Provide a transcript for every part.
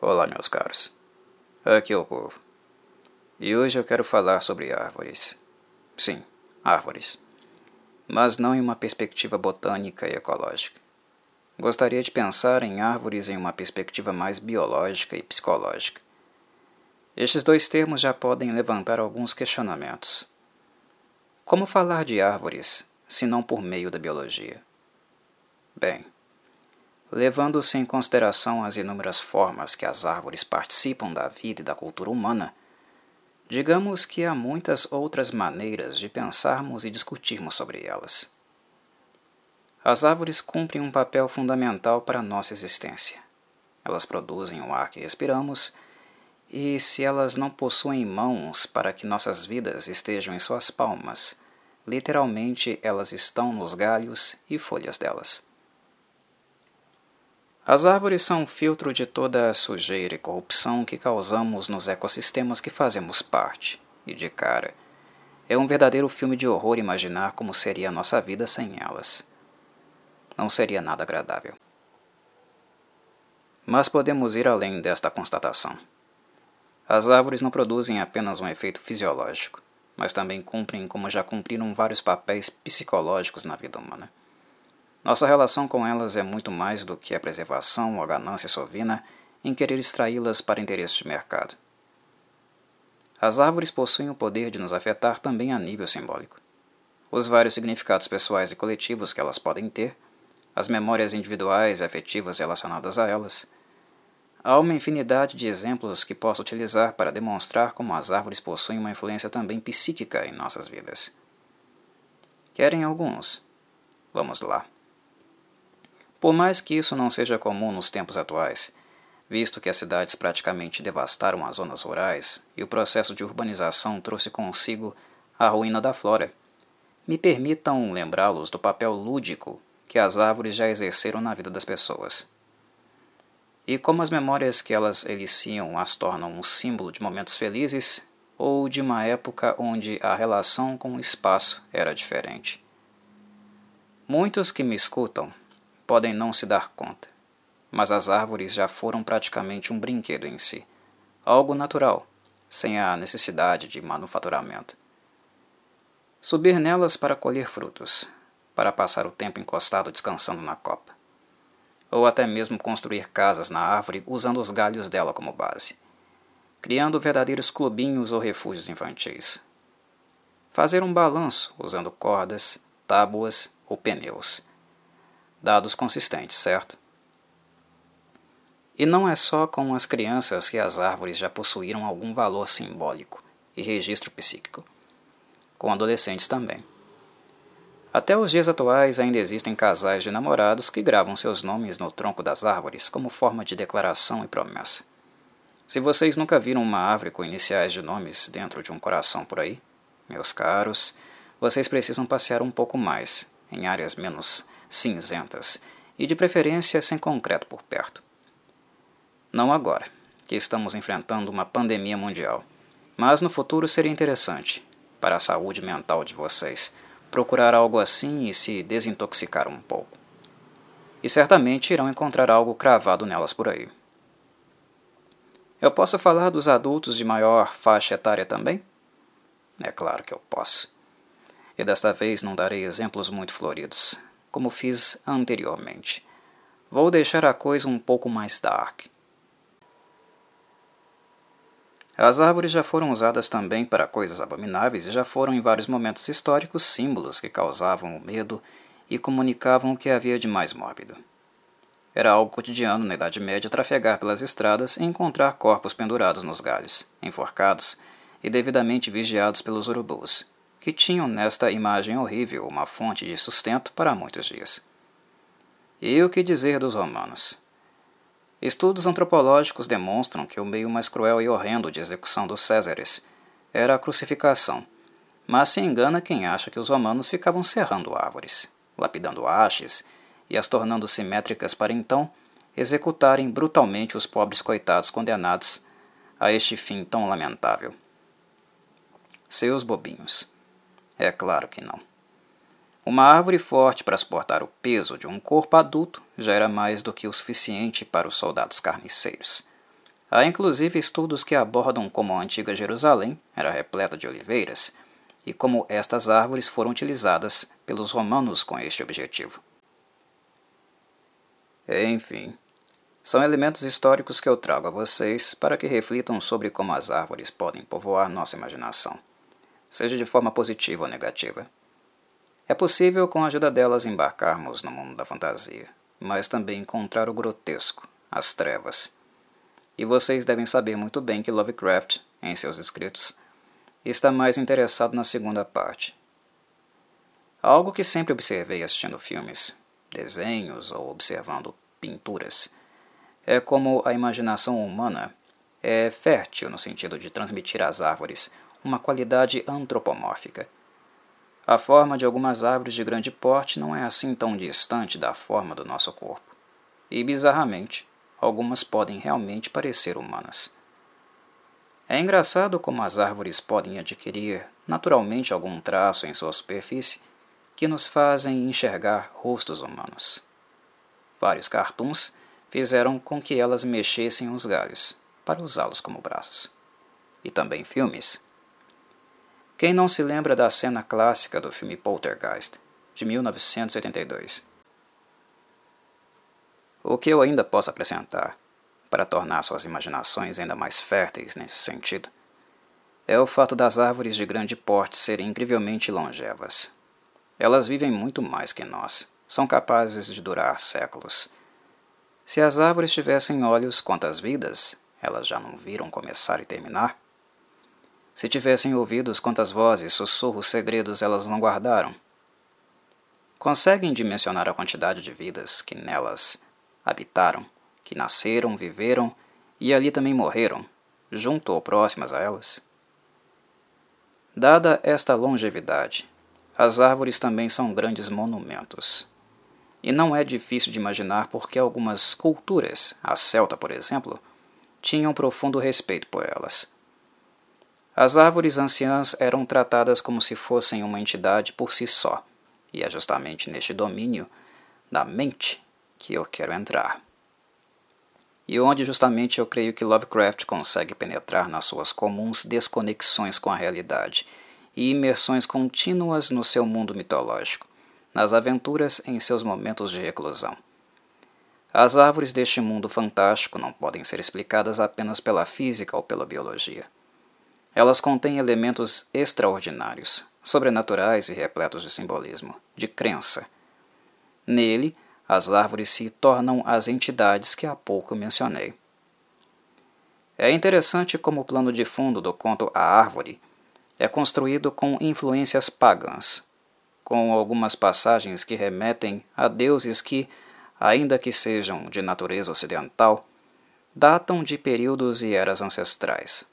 Olá, meus caros. Aqui é o Corvo. E hoje eu quero falar sobre árvores. Sim, árvores. Mas não em uma perspectiva botânica e ecológica. Gostaria de pensar em árvores em uma perspectiva mais biológica e psicológica. Estes dois termos já podem levantar alguns questionamentos. Como falar de árvores, se não por meio da biologia? Bem, levando-se em consideração as inúmeras formas que as árvores participam da vida e da cultura humana, digamos que há muitas outras maneiras de pensarmos e discutirmos sobre elas. As árvores cumprem um papel fundamental para a nossa existência. Elas produzem o ar que respiramos, e se elas não possuem mãos para que nossas vidas estejam em suas palmas, literalmente elas estão nos galhos e folhas delas. As árvores são um filtro de toda a sujeira e corrupção que causamos nos ecossistemas que fazemos parte, e de cara, é um verdadeiro filme de horror imaginar como seria a nossa vida sem elas. Não seria nada agradável. Mas podemos ir além desta constatação. As árvores não produzem apenas um efeito fisiológico, mas também cumprem como já cumpriram vários papéis psicológicos na vida humana. Nossa relação com elas é muito mais do que a preservação ou a ganância sovina em querer extraí-las para interesses de mercado. As árvores possuem o poder de nos afetar também a nível simbólico. Os vários significados pessoais e coletivos que elas podem ter, as memórias individuais e afetivas relacionadas a elas. Há uma infinidade de exemplos que posso utilizar para demonstrar como as árvores possuem uma influência também psíquica em nossas vidas. Querem alguns? Vamos lá. Por mais que isso não seja comum nos tempos atuais, visto que as cidades praticamente devastaram as zonas rurais e o processo de urbanização trouxe consigo a ruína da flora, me permitam lembrá-los do papel lúdico que as árvores já exerceram na vida das pessoas. E como as memórias que elas eliciam as tornam um símbolo de momentos felizes ou de uma época onde a relação com o espaço era diferente. Muitos que me escutam podem não se dar conta, mas as árvores já foram praticamente um brinquedo em si, algo natural, sem a necessidade de manufaturamento. Subir nelas para colher frutos, para passar o tempo encostado descansando na copa, ou até mesmo construir casas na árvore usando os galhos dela como base, criando verdadeiros clubinhos ou refúgios infantis. Fazer um balanço usando cordas, tábuas ou pneus dados consistentes, certo? E não é só com as crianças que as árvores já possuíram algum valor simbólico e registro psíquico. Com adolescentes também. Até os dias atuais ainda existem casais de namorados que gravam seus nomes no tronco das árvores como forma de declaração e promessa. Se vocês nunca viram uma árvore com iniciais de nomes dentro de um coração por aí, meus caros, vocês precisam passear um pouco mais, em áreas menos cinzentas e de preferência sem concreto por perto. Não agora, que estamos enfrentando uma pandemia mundial, mas no futuro seria interessante, para a saúde mental de vocês, procurar algo assim e se desintoxicar um pouco. E certamente irão encontrar algo cravado nelas por aí. Eu posso falar dos adultos de maior faixa etária também? É claro que eu posso. E desta vez não darei exemplos muito floridos, como fiz anteriormente. Vou deixar a coisa um pouco mais dark. As árvores já foram usadas também para coisas abomináveis e já foram em vários momentos históricos símbolos que causavam o medo e comunicavam o que havia de mais mórbido. Era algo cotidiano na Idade Média trafegar pelas estradas e encontrar corpos pendurados nos galhos, enforcados e devidamente vigiados pelos urubus, que tinham nesta imagem horrível uma fonte de sustento para muitos dias. E o que dizer dos romanos? Estudos antropológicos demonstram que o meio mais cruel e horrendo de execução dos Césares era a crucificação, mas se engana quem acha que os romanos ficavam serrando árvores, lapidando hastes e as tornando simétricas para então executarem brutalmente os pobres coitados condenados a este fim tão lamentável. Seus bobinhos. É claro que não. Uma árvore forte para suportar o peso de um corpo adulto já era mais do que o suficiente para os soldados carniceiros, Há inclusive estudos que abordam como a antiga Jerusalém era repleta de oliveiras e como estas árvores foram utilizadas pelos romanos com este objetivo. Enfim, são elementos históricos que eu trago a vocês para que reflitam sobre como as árvores podem povoar nossa imaginação, seja de forma positiva ou negativa. É possível, com a ajuda delas, embarcarmos no mundo da fantasia, mas também encontrar o grotesco, as trevas e vocês devem saber muito bem que Lovecraft, em seus escritos, está mais interessado na segunda parte. Algo que sempre observei assistindo filmes, desenhos ou observando pinturas é como a imaginação humana é fértil no sentido de transmitir às árvores uma qualidade antropomórfica. A forma de algumas árvores de grande porte não é assim tão distante da forma do nosso corpo. E, bizarramente, algumas podem realmente parecer humanas. É engraçado como as árvores podem adquirir naturalmente algum traço em sua superfície que nos fazem enxergar rostos humanos. Vários cartoons fizeram com que elas mexessem os galhos para usá-los como braços. E também filmes. Quem não se lembra da cena clássica do filme Poltergeist, de 1982? O que eu ainda posso acrescentar, para tornar suas imaginações ainda mais férteis nesse sentido, é o fato das árvores de grande porte serem incrivelmente longevas. Elas vivem muito mais que nós, são capazes de durar séculos. Se as árvores tivessem olhos, quantas vidas elas já não viram começar e terminar? Se tivessem ouvidos, quantas vozes, sussurros, segredos elas não guardaram? Conseguem dimensionar a quantidade de vidas que nelas habitaram, que nasceram, viveram e ali também morreram, junto ou próximas a elas. Dada esta longevidade, as árvores também são grandes monumentos. E não é difícil de imaginar porque algumas culturas, a celta por exemplo, tinham profundo respeito por elas. As árvores anciãs eram tratadas como se fossem uma entidade por si só, e é justamente neste domínio da mente que eu quero entrar. E onde justamente eu creio que Lovecraft consegue penetrar nas suas comuns desconexões com a realidade e imersões contínuas no seu mundo mitológico, nas aventuras em seus momentos de reclusão. As árvores deste mundo fantástico não podem ser explicadas apenas pela física ou pela biologia. Elas contêm elementos extraordinários, sobrenaturais e repletos de simbolismo, de crença. Nele, as árvores se tornam as entidades que há pouco mencionei. É interessante como o plano de fundo do conto A Árvore é construído com influências pagãs, com algumas passagens que remetem a deuses que, ainda que sejam de natureza ocidental, datam de períodos e eras ancestrais.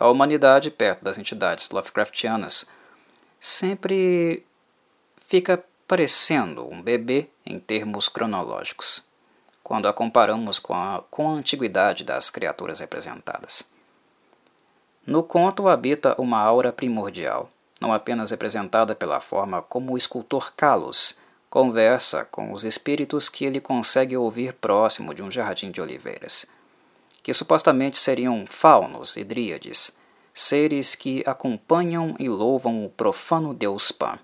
A humanidade, perto das entidades Lovecraftianas, sempre fica parecendo um bebê em termos cronológicos, quando a comparamos com a, com a antiguidade das criaturas representadas. No conto habita uma aura primordial, não apenas representada pela forma como o escultor Kalos conversa com os espíritos que ele consegue ouvir próximo de um jardim de oliveiras, que supostamente seriam faunos e dríades, seres que acompanham e louvam o profano deus Pan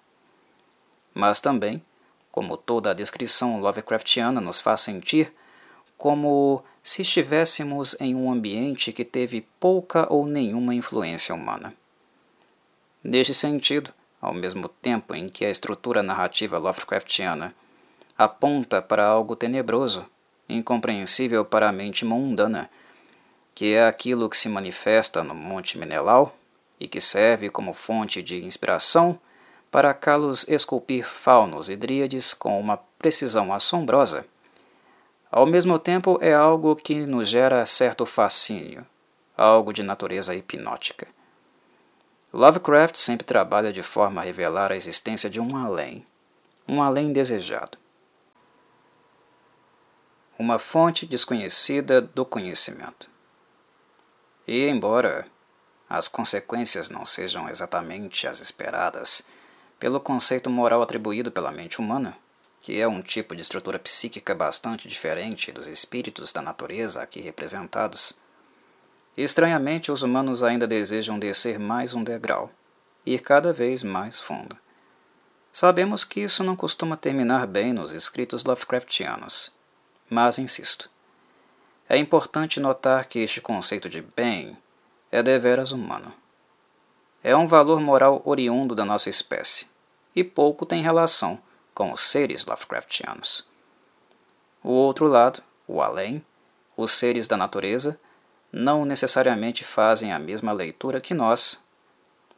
mas também, como toda a descrição Lovecraftiana nos faz sentir, como se estivéssemos em um ambiente que teve pouca ou nenhuma influência humana. Neste sentido, ao mesmo tempo em que a estrutura narrativa Lovecraftiana aponta para algo tenebroso, incompreensível para a mente mundana, que é aquilo que se manifesta no Monte Menelau e que serve como fonte de inspiração para Kalos esculpir faunos e dríades com uma precisão assombrosa. Ao mesmo tempo, é algo que nos gera certo fascínio, algo de natureza hipnótica. Lovecraft sempre trabalha de forma a revelar a existência de um além, um além desejado. Uma fonte desconhecida do conhecimento. E, embora as consequências não sejam exatamente as esperadas, pelo conceito moral atribuído pela mente humana, que é um tipo de estrutura psíquica bastante diferente dos espíritos da natureza aqui representados, estranhamente os humanos ainda desejam descer mais um degrau, ir cada vez mais fundo. Sabemos que isso não costuma terminar bem nos escritos Lovecraftianos, mas insisto. É importante notar que este conceito de bem é deveras humano. É um valor moral oriundo da nossa espécie e pouco tem relação com os seres Lovecraftianos. O outro lado, o além, os seres da natureza, não necessariamente fazem a mesma leitura que nós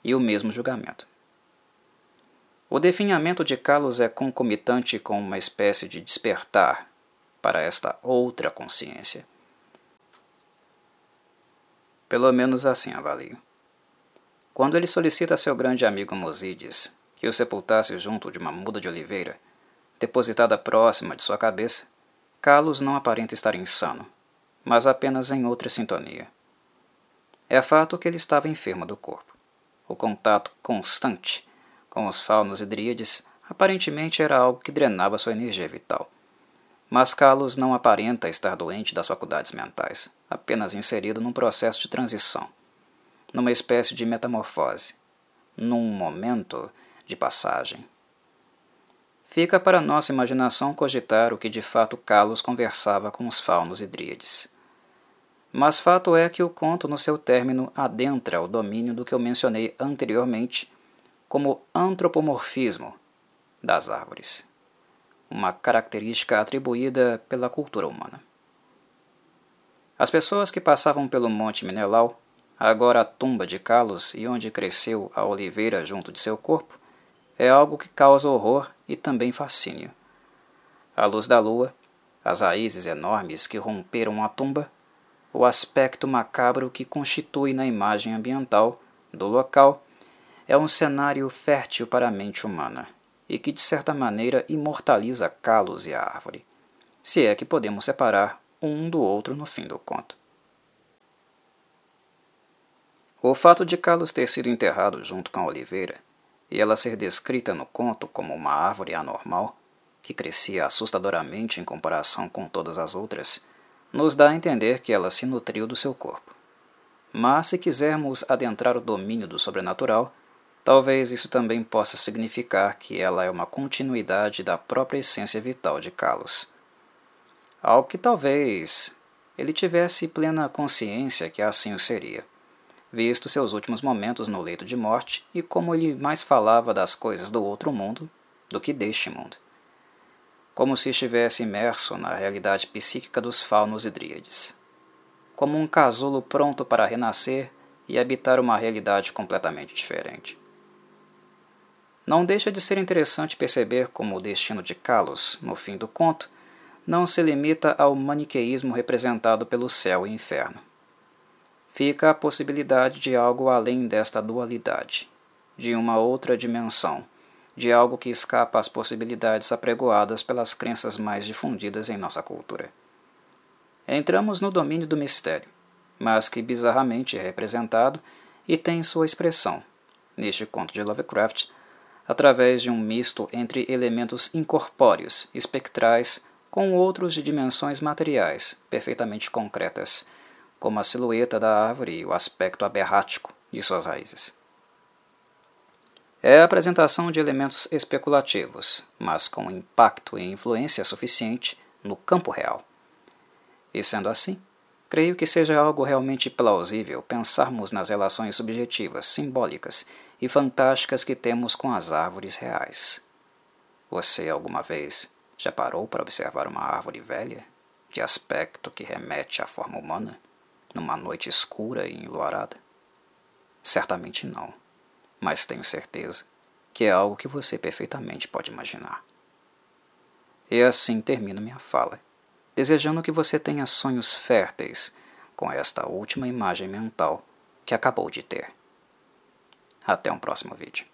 e o mesmo julgamento. O definhamento de Carlos é concomitante com uma espécie de despertar para esta outra consciência. Pelo menos assim avalio. Quando ele solicita a seu grande amigo Mosides que o sepultasse junto de uma muda de oliveira, depositada próxima de sua cabeça, Carlos não aparenta estar insano, mas apenas em outra sintonia. É fato que ele estava enfermo do corpo. O contato constante com os faunos e dríades aparentemente era algo que drenava sua energia vital. Mas Carlos não aparenta estar doente das faculdades mentais, apenas inserido num processo de transição, numa espécie de metamorfose, num momento de passagem. Fica para nossa imaginação cogitar o que de fato Carlos conversava com os faunos e dríades. Mas fato é que o conto, no seu término, adentra o domínio do que eu mencionei anteriormente como antropomorfismo das árvores, uma característica atribuída pela cultura humana. As pessoas que passavam pelo Monte Menelau, agora a tumba de Carlos e onde cresceu a oliveira junto de seu corpo, é algo que causa horror e também fascínio. A luz da lua, as raízes enormes que romperam a tumba, o aspecto macabro que constitui na imagem ambiental do local é um cenário fértil para a mente humana e que, de certa maneira, imortaliza Carlos e a árvore, se é que podemos separar um do outro no fim do conto. O fato de Carlos ter sido enterrado junto com a oliveira e ela ser descrita no conto como uma árvore anormal, que crescia assustadoramente em comparação com todas as outras, nos dá a entender que ela se nutriu do seu corpo. Mas se quisermos adentrar o domínio do sobrenatural, Talvez isso também possa significar que ela é uma continuidade da própria essência vital de Carlos. Algo que talvez ele tivesse plena consciência que assim o seria, visto seus últimos momentos no leito de morte e como ele mais falava das coisas do outro mundo do que deste mundo. Como se estivesse imerso na realidade psíquica dos faunos e dríades. Como um casulo pronto para renascer e habitar uma realidade completamente diferente. Não deixa de ser interessante perceber como o destino de Carlos, no fim do conto, não se limita ao maniqueísmo representado pelo céu e inferno. Fica a possibilidade de algo além desta dualidade, de uma outra dimensão, de algo que escapa às possibilidades apregoadas pelas crenças mais difundidas em nossa cultura. Entramos no domínio do mistério, mas que bizarramente é representado e tem sua expressão, neste conto de Lovecraft, através de um misto entre elementos incorpóreos, espectrais, com outros de dimensões materiais, perfeitamente concretas, como a silhueta da árvore e o aspecto aberrático de suas raízes. É a apresentação de elementos especulativos, mas com impacto e influência suficiente no campo real. E sendo assim, creio que seja algo realmente plausível pensarmos nas relações subjetivas, simbólicas e fantásticas que temos com as árvores reais. Você alguma vez já parou para observar uma árvore velha, de aspecto que remete à forma humana, numa noite escura e enluarada? Certamente não, mas tenho certeza que é algo que você perfeitamente pode imaginar. E assim termino minha fala, desejando que você tenha sonhos férteis com esta última imagem mental que acabou de ter. Até um próximo vídeo.